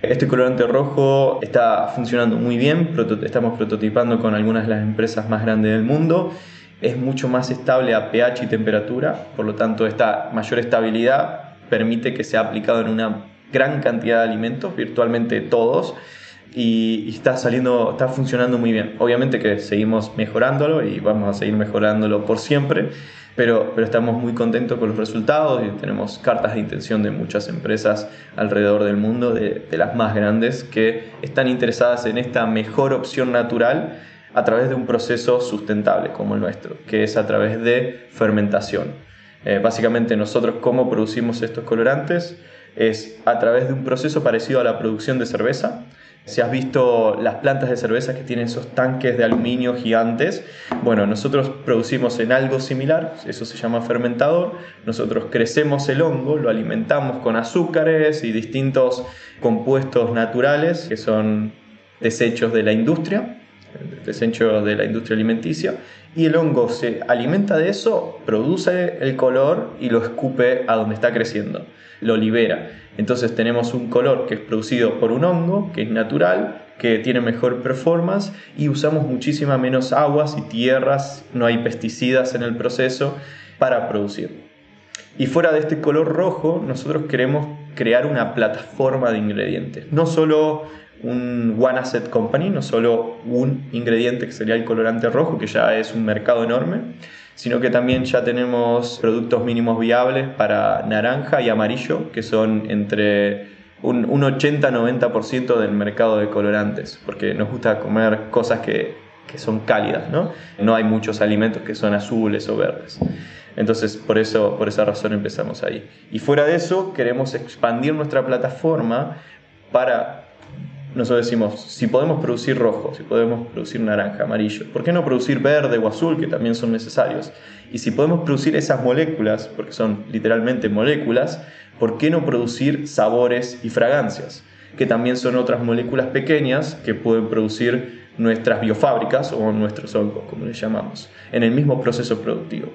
Este colorante rojo está funcionando muy bien, estamos prototipando con algunas de las empresas más grandes del mundo. Es mucho más estable a pH y temperatura, por lo tanto esta mayor estabilidad permite que sea aplicado en una gran cantidad de alimentos, virtualmente todos, y, está saliendo, está funcionando muy bien. Obviamente que seguimos mejorándolo y vamos a seguir mejorándolo por siempre, pero, pero estamos muy contentos con los resultados y tenemos cartas de intención de muchas empresas alrededor del mundo, de, de las más grandes, que están interesadas en esta mejor opción natural a través de un proceso sustentable como el nuestro, que es a través de fermentación. Eh, básicamente nosotros cómo producimos estos colorantes es a través de un proceso parecido a la producción de cerveza, si has visto las plantas de cerveza que tienen esos tanques de aluminio gigantes, bueno, nosotros producimos en algo similar, eso se llama fermentador, nosotros crecemos el hongo, lo alimentamos con azúcares y distintos compuestos naturales que son desechos de la industria, desechos de la industria alimenticia, y el hongo se alimenta de eso, produce el color y lo escupe a donde está creciendo, lo libera. Entonces tenemos un color que es producido por un hongo, que es natural, que tiene mejor performance y usamos muchísima menos aguas y tierras, no hay pesticidas en el proceso para producir. Y fuera de este color rojo, nosotros queremos crear una plataforma de ingredientes, no solo un One Asset Company, no solo un ingrediente que sería el colorante rojo, que ya es un mercado enorme, sino que también ya tenemos productos mínimos viables para naranja y amarillo, que son entre un, 80-90% del mercado de colorantes, porque nos gusta comer cosas que, que son cálidas, ¿no? No hay muchos alimentos que son azules o verdes. Entonces, por, eso, por esa razón empezamos ahí. Y fuera de eso, queremos expandir nuestra plataforma para nosotros decimos, si podemos producir rojo, si podemos producir naranja, amarillo, ¿por qué no producir verde o azul, que también son necesarios? Y si podemos producir esas moléculas, porque son literalmente moléculas, ¿por qué no producir sabores y fragancias? Que también son otras moléculas pequeñas que pueden producir nuestras biofábricas o nuestros hongos, como les llamamos, en el mismo proceso productivo.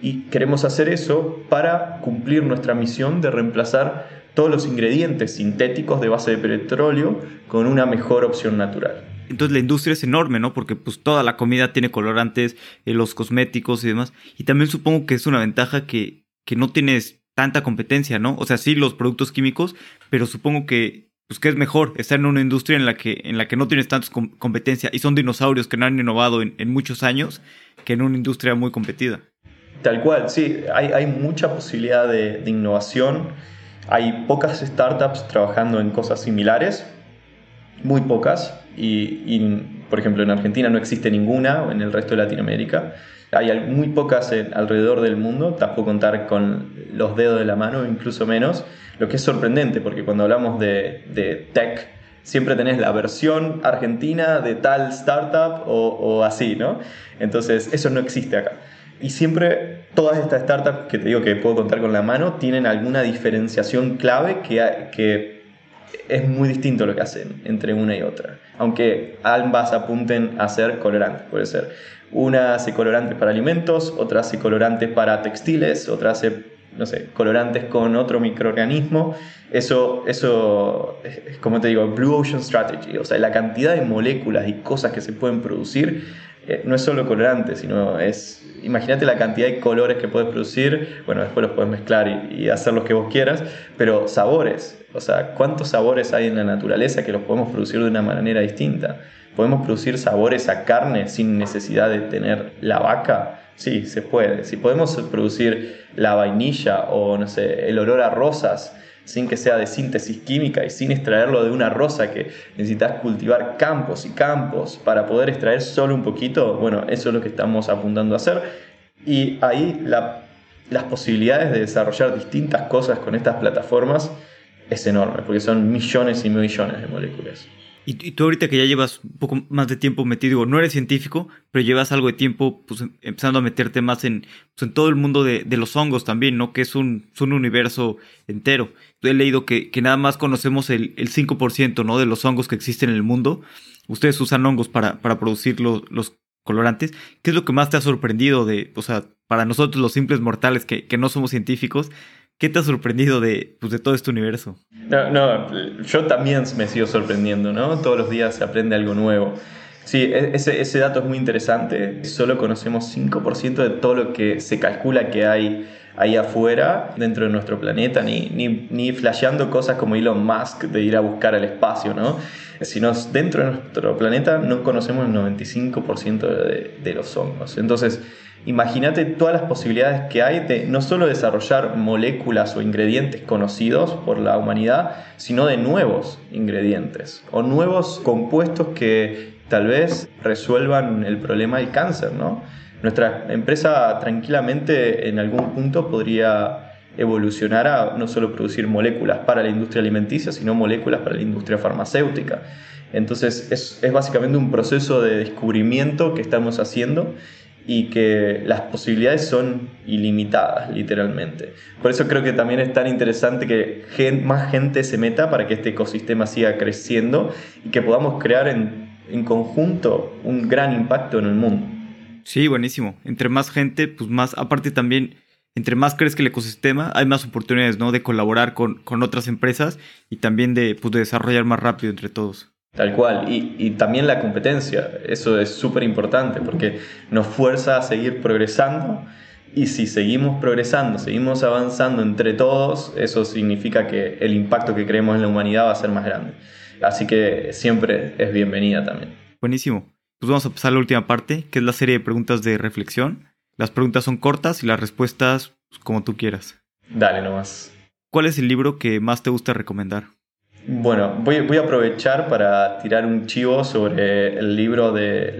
Y queremos hacer eso para cumplir nuestra misión de reemplazar todos los ingredientes sintéticos de base de petróleo con una mejor opción natural. Entonces la industria es enorme, ¿no? Porque pues toda la comida tiene colorantes, eh, los cosméticos y demás. Y también supongo que es una ventaja que, que no tienes tanta competencia, ¿no? O sea, sí los productos químicos, pero supongo que pues que es mejor estar en una industria en la que, en la que no tienes tanta competencia y son dinosaurios que no han innovado en, muchos años que en una industria muy competida. Tal cual, sí, hay, hay mucha posibilidad de, de innovación hay pocas startups trabajando en cosas similares, muy pocas, y, por ejemplo en Argentina no existe ninguna, o en el resto de Latinoamérica. Hay muy pocas alrededor del mundo, te contar con los dedos de la mano, incluso menos, lo que es sorprendente, porque cuando hablamos de, de tech, siempre tenés la versión argentina de tal startup o, o así, ¿no? Entonces, eso no existe acá. Y siempre todas estas startups que te digo que puedo contar con la mano tienen alguna diferenciación clave que, que es muy distinto lo que hacen entre una y otra. Aunque ambas apunten a ser colorantes, puede ser. Una hace colorantes para alimentos, otra hace colorantes para textiles, otra hace no sé, colorantes con otro microorganismo. Eso, eso es, como te digo, Blue Ocean Strategy. O sea, la cantidad de moléculas y cosas que se pueden producir eh, no es solo colorante, sino es, imagínate la cantidad de colores que puedes producir, bueno, después los puedes mezclar y, hacer los que vos quieras, pero sabores, o sea, ¿cuántos sabores hay en la naturaleza que los podemos producir de una manera distinta? ¿Podemos producir sabores a carne sin necesidad de tener la vaca? Sí, se puede. Si podemos producir la vainilla o, no sé, el olor a rosas, sin que sea de síntesis química y sin extraerlo de una rosa que necesitas cultivar campos y campos para poder extraer solo un poquito, bueno, eso es lo que estamos apuntando a hacer. Y ahí las posibilidades de desarrollar distintas cosas con estas plataformas es enorme, porque son millones y millones de moléculas. Y, tú ahorita que ya llevas un poco más de tiempo metido, digo, no eres científico, pero llevas algo de tiempo pues, em, empezando a meterte más en, pues, todo el mundo de, los hongos también, ¿no? Que es un, un universo entero. He leído que, nada más conocemos el, el 5%, ¿no? De los hongos que existen en el mundo. Ustedes usan hongos para, producir los, colorantes. ¿Qué es lo que más te ha sorprendido de, o sea, para nosotros los simples mortales que no somos científicos, ¿Qué te ha sorprendido de, pues, de todo este universo? No, no, yo también me sigo sorprendiendo, ¿no? Todos los días se aprende algo nuevo. Sí, e, ese, dato es muy interesante. Solo conocemos 5% de todo lo que se calcula que hay ahí afuera, dentro de nuestro planeta, ni, ni, ni flasheando cosas como Elon Musk de ir a buscar al espacio, ¿no? Sino dentro de nuestro planeta no conocemos el 95% de, de los hongos. Entonces, Imagínate todas las posibilidades que hay de no solo desarrollar moléculas o ingredientes conocidos por la humanidad, sino de nuevos ingredientes o nuevos compuestos que tal vez resuelvan el problema del cáncer, ¿no? Nuestra empresa tranquilamente en algún punto podría evolucionar a no solo producir moléculas para la industria alimenticia, sino moléculas para la industria farmacéutica. Entonces es, es básicamente un proceso de descubrimiento que estamos haciendo y que las posibilidades son ilimitadas, literalmente. Por eso creo que también es tan interesante que más gente se meta para que este ecosistema siga creciendo y que podamos crear en, en conjunto un gran impacto en el mundo. Sí, buenísimo. Entre más gente, pues más, aparte también, entre más crezca el ecosistema, hay más oportunidades, ¿no? De colaborar con, con otras empresas y también de, pues, de desarrollar más rápido entre todos. Tal cual. Y, también la competencia. Eso es súper importante porque nos fuerza a seguir progresando. Y si seguimos progresando, seguimos avanzando entre todos, eso significa que el impacto que creemos en la humanidad va a ser más grande. Así que siempre es bienvenida también. Buenísimo. Pues vamos a pasar a la última parte, que es la serie de preguntas de reflexión. Las preguntas son cortas y las respuestas pues, como tú quieras. Dale nomás. ¿Cuál es el libro que más te gusta recomendar? Bueno, voy, a aprovechar para tirar un chivo sobre el libro de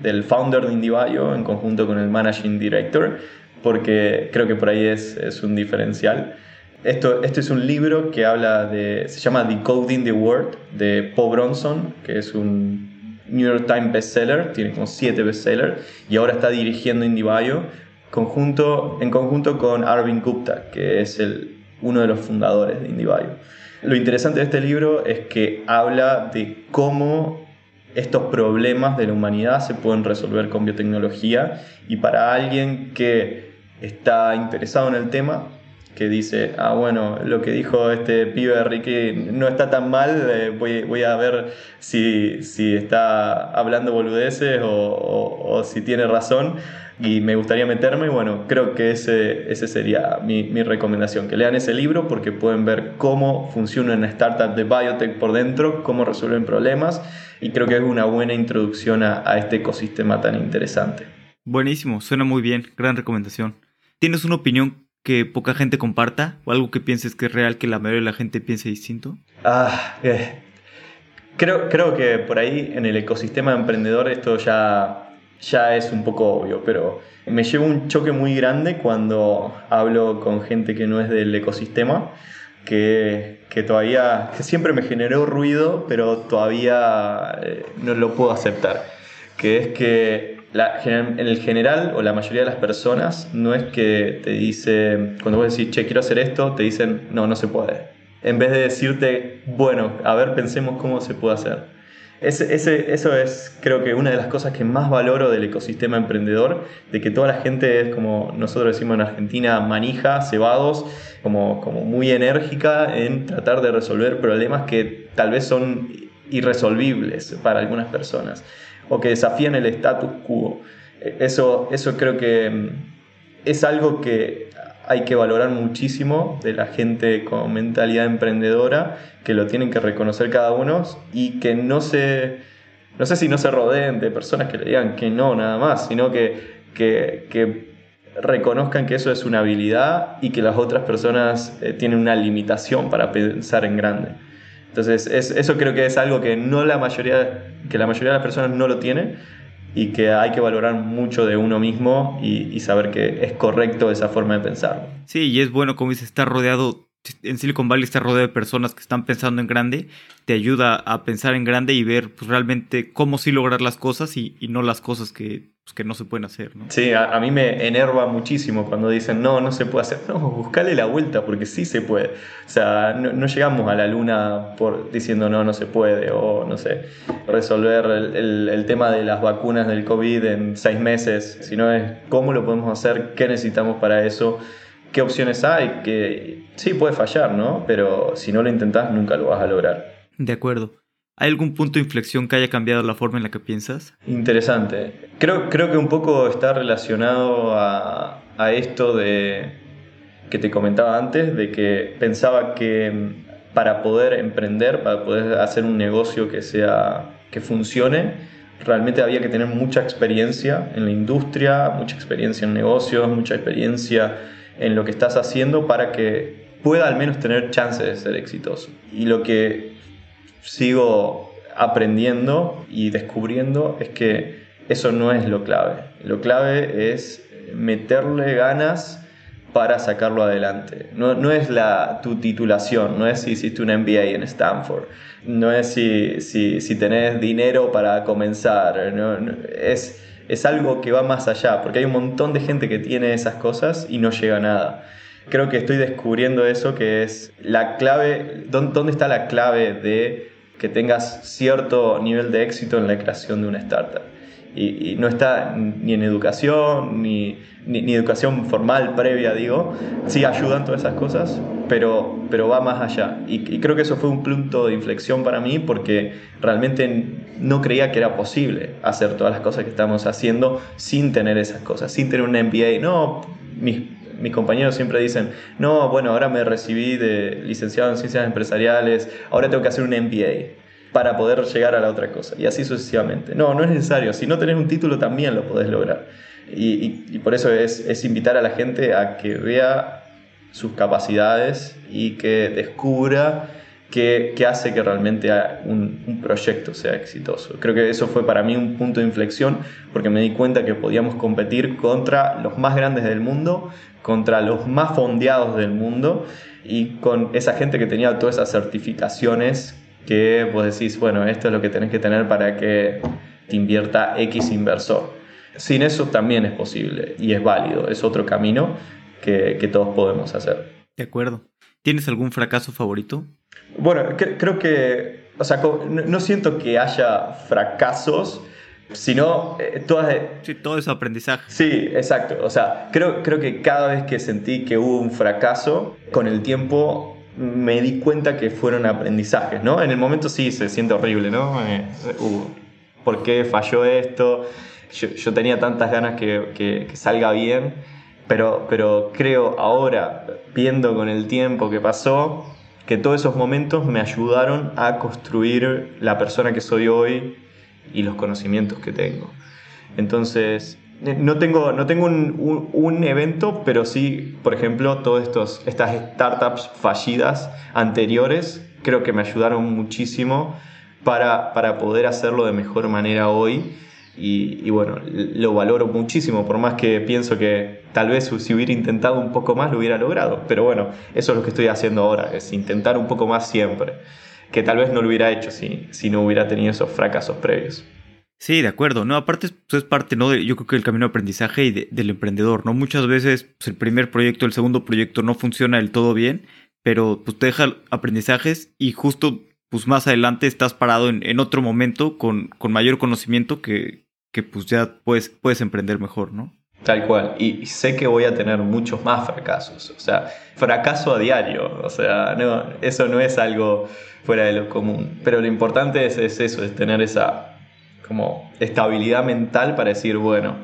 del founder de IndieBio en conjunto con el managing director, porque creo que por ahí es, es un diferencial. Esto, este es un libro que habla de, se llama Decoding the World, de Paul Bronson, que es un New York Times bestseller, tiene como siete bestsellers, y ahora está dirigiendo IndieBio conjunto, en conjunto con Arvind Gupta, que es el, uno de los fundadores de IndieBio. Lo interesante de este libro es que habla de cómo estos problemas de la humanidad se pueden resolver con biotecnología y para alguien que está interesado en el tema, que dice, ah, bueno, lo que dijo este pibe Ricky no está tan mal, eh, voy, a ver si, está hablando boludeces o si tiene razón y me gustaría meterme. Bueno, creo que ese, ese sería mi, mi, recomendación, que lean ese libro porque pueden ver cómo funciona una startup de biotech por dentro, cómo resuelven problemas y creo que es una buena introducción a, a este ecosistema tan interesante. Buenísimo, suena muy bien, gran recomendación. ¿Tienes una opinión que poca gente comparta o algo que pienses que es real que la mayoría de la gente piense distinto? Ah, eh, creo, creo que por ahí en el ecosistema emprendedor esto ya ya es un poco obvio, pero me llevo un choque muy grande cuando hablo con gente que no es del ecosistema, que, que todavía, que siempre me generó ruido, pero todavía eh, no lo puedo aceptar, que es que la, en el general o la mayoría de las personas no es que te dice, cuando vos decís, che, quiero hacer esto, te dicen, no, no se puede. En vez de decirte, bueno, a ver, pensemos cómo se puede hacer. Eso es, creo que, una de las cosas que más valoro del ecosistema emprendedor, de que toda la gente es, como nosotros decimos en Argentina, manija, cebados, como, como muy enérgica en tratar de resolver problemas que tal vez son irresolvibles para algunas personas o que desafían el status quo. Eso, eso creo que mm, es algo que hay que valorar muchísimo de la gente con mentalidad emprendedora, que lo tienen que reconocer cada uno y que no se, no sé si no se rodeen de personas que le digan que no nada más, sino que, que, reconozcan que eso es una habilidad y que las otras personas eh, tienen una limitación para pensar en grande. Entonces, eso creo que es algo que, no la mayoría, que la mayoría de las personas no lo tiene y que hay que valorar mucho de uno mismo y, saber que es correcto esa forma de pensar. Sí, y es bueno, como dices, estar rodeado en Silicon Valley está rodeado de personas que están pensando en grande, te ayuda a pensar en grande y ver pues, realmente cómo sí lograr las cosas y, no las cosas que, pues, que, no se pueden hacer. ¿no? Sí, a, mí me enerva muchísimo cuando dicen, no, no se puede hacer. No, buscale la vuelta porque sí se puede. O sea, no, llegamos a la luna por diciendo, no, no se puede. O, no sé, resolver el, el tema de las vacunas del COVID en seis meses, sino es cómo lo podemos hacer, qué necesitamos para eso qué opciones hay, que sí puede fallar, ¿no? Pero si no lo intentas nunca lo vas a lograr. De acuerdo. ¿Hay algún punto de inflexión que haya cambiado la forma en la que piensas? Interesante. Creo, creo que un poco está relacionado a, a esto de que te comentaba antes, de que pensaba que para poder emprender, para poder hacer un negocio que sea que funcione, realmente había que tener mucha experiencia en la industria, mucha experiencia en negocios, mucha experiencia en lo que estás haciendo para que pueda al menos tener chance de ser exitoso. Y lo que sigo aprendiendo y descubriendo es que eso no es lo clave. Lo clave es meterle ganas para sacarlo adelante. No, es la, tu titulación, no es si hiciste un MBA en Stanford, no es si, si, tenés dinero para comenzar, es es algo que va más allá, porque hay un montón de gente que tiene esas cosas y no llega a nada. Creo que estoy descubriendo eso, que es la clave, ¿dónde está la clave de que tengas cierto nivel de éxito en la creación de una startup? Y, no está ni en educación, ni, ni, educación formal previa, digo. Sí ayudan todas esas cosas, pero, pero va más allá. Y, creo que eso fue un punto de inflexión para mí porque realmente no creía que era posible hacer todas las cosas que estamos haciendo sin tener esas cosas, sin tener un MBA. No, mis, mis compañeros siempre dicen, no, bueno, ahora me recibí de licenciado en ciencias empresariales, ahora tengo que hacer un MBA para poder llegar a la otra cosa. Y así sucesivamente. No, no es necesario. Si no tenés un título también lo podés lograr. Y, por eso es, invitar a la gente a que vea sus capacidades y que descubra qué, hace que realmente un, un, proyecto sea exitoso. Creo que eso fue para mí un punto de inflexión porque me di cuenta que podíamos competir contra los más grandes del mundo, contra los más fondeados del mundo y con esa gente que tenía todas esas certificaciones que vos decís, bueno, esto es lo que tenés que tener para que te invierta X inversor. Sin eso también es posible y es válido, es otro camino que, todos podemos hacer. De acuerdo. ¿Tienes algún fracaso favorito? Bueno, creo que, o sea, no, siento que haya fracasos, sino eh, todas... Sí, todo es aprendizaje. Sí, exacto. O sea, creo, creo que cada vez que sentí que hubo un fracaso, con el tiempo me di cuenta que fueron aprendizajes, ¿no? En el momento sí se siente horrible, ¿no? Eh, uh, ¿Por qué falló esto? Yo, tenía tantas ganas que, salga bien, pero, pero creo ahora, viendo con el tiempo que pasó, que todos esos momentos me ayudaron a construir la persona que soy hoy y los conocimientos que tengo. Entonces, no tengo, no tengo un, evento, pero sí, por ejemplo, todas estas startups fallidas anteriores creo que me ayudaron muchísimo para, para poder hacerlo de mejor manera hoy. Y, bueno, lo valoro muchísimo, por más que pienso que tal vez si hubiera intentado un poco más lo hubiera logrado. Pero bueno, eso es lo que estoy haciendo ahora, es intentar un poco más siempre, que tal vez no lo hubiera hecho si, si no hubiera tenido esos fracasos previos. Sí, de acuerdo. No, aparte pues, es parte, ¿no? De, yo creo que el camino de aprendizaje y del emprendedor, ¿no? Muchas veces pues, el primer proyecto, el segundo proyecto no funciona del todo bien, pero pues te deja aprendizajes y justo pues más adelante estás parado en, otro momento con, con, mayor conocimiento que, que pues ya puedes, puedes emprender mejor, ¿no? Tal cual. Y, sé que voy a tener muchos más fracasos. O sea, fracaso a diario. O sea, no, eso no es algo fuera de lo común. Pero lo importante es, es eso, es tener esa como estabilidad mental para decir, bueno,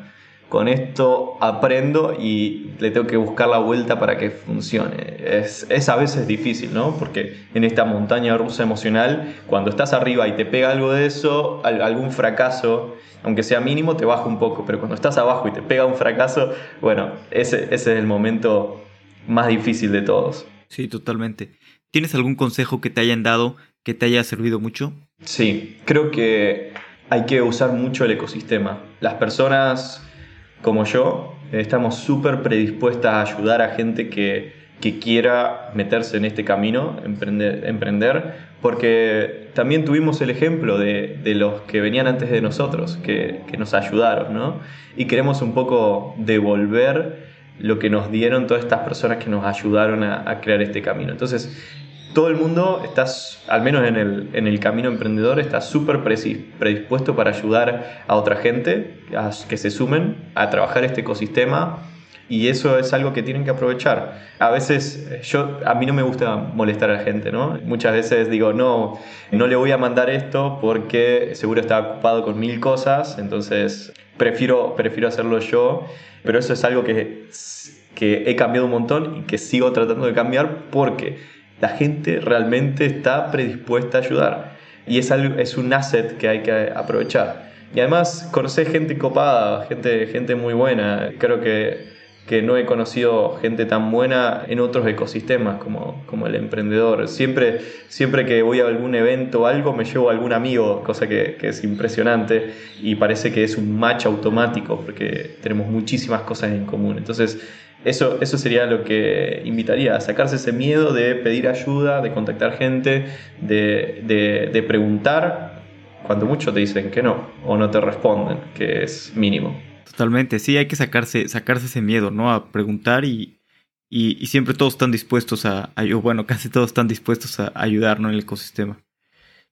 con esto aprendo y le tengo que buscar la vuelta para que funcione. Es, es, a veces difícil, ¿no? Porque en esta montaña rusa emocional, cuando estás arriba y te pega algo de eso, algún fracaso, aunque sea mínimo, te baja un poco, pero cuando estás abajo y te pega un fracaso, bueno, ese, ese es el momento más difícil de todos. Sí, totalmente. ¿Tienes algún consejo que te hayan dado que te haya servido mucho? Sí, creo que hay que usar mucho el ecosistema. Las personas como yo estamos súper predispuestas a ayudar a gente que, que quiera meterse en este camino, emprender, emprender porque también tuvimos el ejemplo de, los que venían antes de nosotros, que, nos ayudaron, ¿no? Y queremos un poco devolver lo que nos dieron todas estas personas que nos ayudaron a, crear este camino. Entonces, todo el mundo está, al menos en el, en el camino emprendedor, está súper predispuesto para ayudar a otra gente, a que se sumen a trabajar este ecosistema y eso es algo que tienen que aprovechar. A veces yo a mí no me gusta molestar a la gente, ¿no? Muchas veces digo, "No, no le voy a mandar esto porque seguro está ocupado con mil cosas, entonces prefiero prefiero hacerlo yo." Pero eso es algo que que he cambiado un montón y que sigo tratando de cambiar porque la gente realmente está predispuesta a ayudar y es es un asset que hay que aprovechar. Y además conocer gente copada, gente, gente muy buena. Creo que que no he conocido gente tan buena en otros ecosistemas como, como el emprendedor. Siempre, siempre que voy a algún evento o algo me llevo a algún amigo, cosa que, que, es impresionante y parece que es un match automático porque tenemos muchísimas cosas en común. Entonces, eso, eso sería lo que invitaría, a sacarse ese miedo de pedir ayuda, de contactar gente, de, de, de preguntar, cuando muchos te dicen que no o no te responden, que es mínimo. Totalmente, sí, hay que sacarse, sacarse ese miedo, ¿no? A preguntar y, y, siempre todos están dispuestos a, bueno, casi todos están dispuestos a ayudarnos en el ecosistema.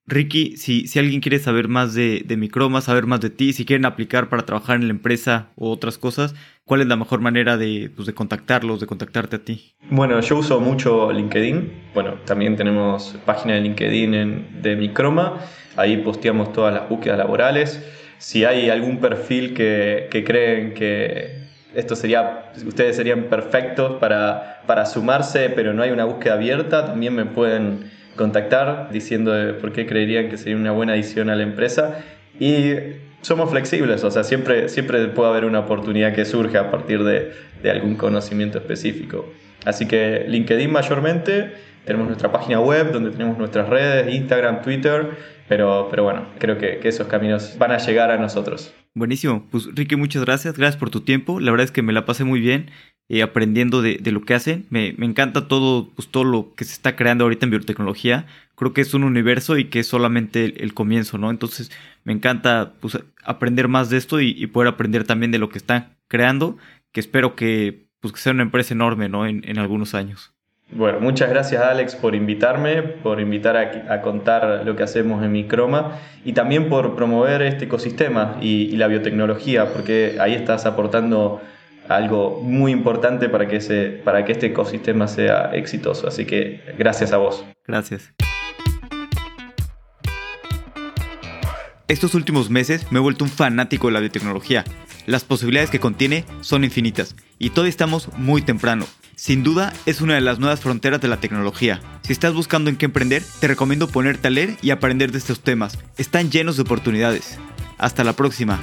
Ricky, si, si alguien quiere saber más de, de Microma, saber más de ti, si quieren aplicar para trabajar en la empresa o otras cosas, ¿cuál es la mejor manera de, pues, de contactarlos, de contactarte a ti? Bueno, yo uso mucho LinkedIn. Bueno, también tenemos página de LinkedIn de Microma. Ahí posteamos todas las búsquedas laborales si hay algún perfil que, creen que esto sería, ustedes serían perfectos para, para sumarse, pero no hay una búsqueda abierta, también me pueden contactar diciendo por qué creerían que sería una buena adición a la empresa. Y somos flexibles, o sea, siempre, siempre puede haber una oportunidad que surge a partir de, de algún conocimiento específico. Así que LinkedIn mayormente, tenemos nuestra página web donde tenemos nuestras redes, Instagram, Twitter pero, pero bueno, creo que, esos caminos van a llegar a nosotros. Buenísimo. Pues Ricky, muchas gracias. Gracias por tu tiempo. La verdad es que me la pasé muy bien eh, aprendiendo de, lo que hacen. Me, encanta todo, pues, lo que se está creando ahorita en biotecnología. Creo que es un universo y que es solamente el, comienzo, ¿no? Entonces me encanta pues, aprender más de esto y, poder aprender también de lo que están creando, que espero que, pues, que sea una empresa enorme, ¿no? En, en algunos años. Bueno, muchas gracias Alex por invitarme, por invitar a, contar lo que hacemos en Microma y también por promover este ecosistema y, la biotecnología, porque ahí estás aportando algo muy importante para que, para que este ecosistema sea exitoso. Así que gracias a vos. Gracias. Estos últimos meses me he vuelto un fanático de la biotecnología. Las posibilidades que contiene son infinitas y todavía estamos muy temprano. Sin duda es una de las nuevas fronteras de la tecnología. Si estás buscando en qué emprender, te recomiendo ponerte a leer y aprender de estos temas. Están llenos de oportunidades. Hasta la próxima.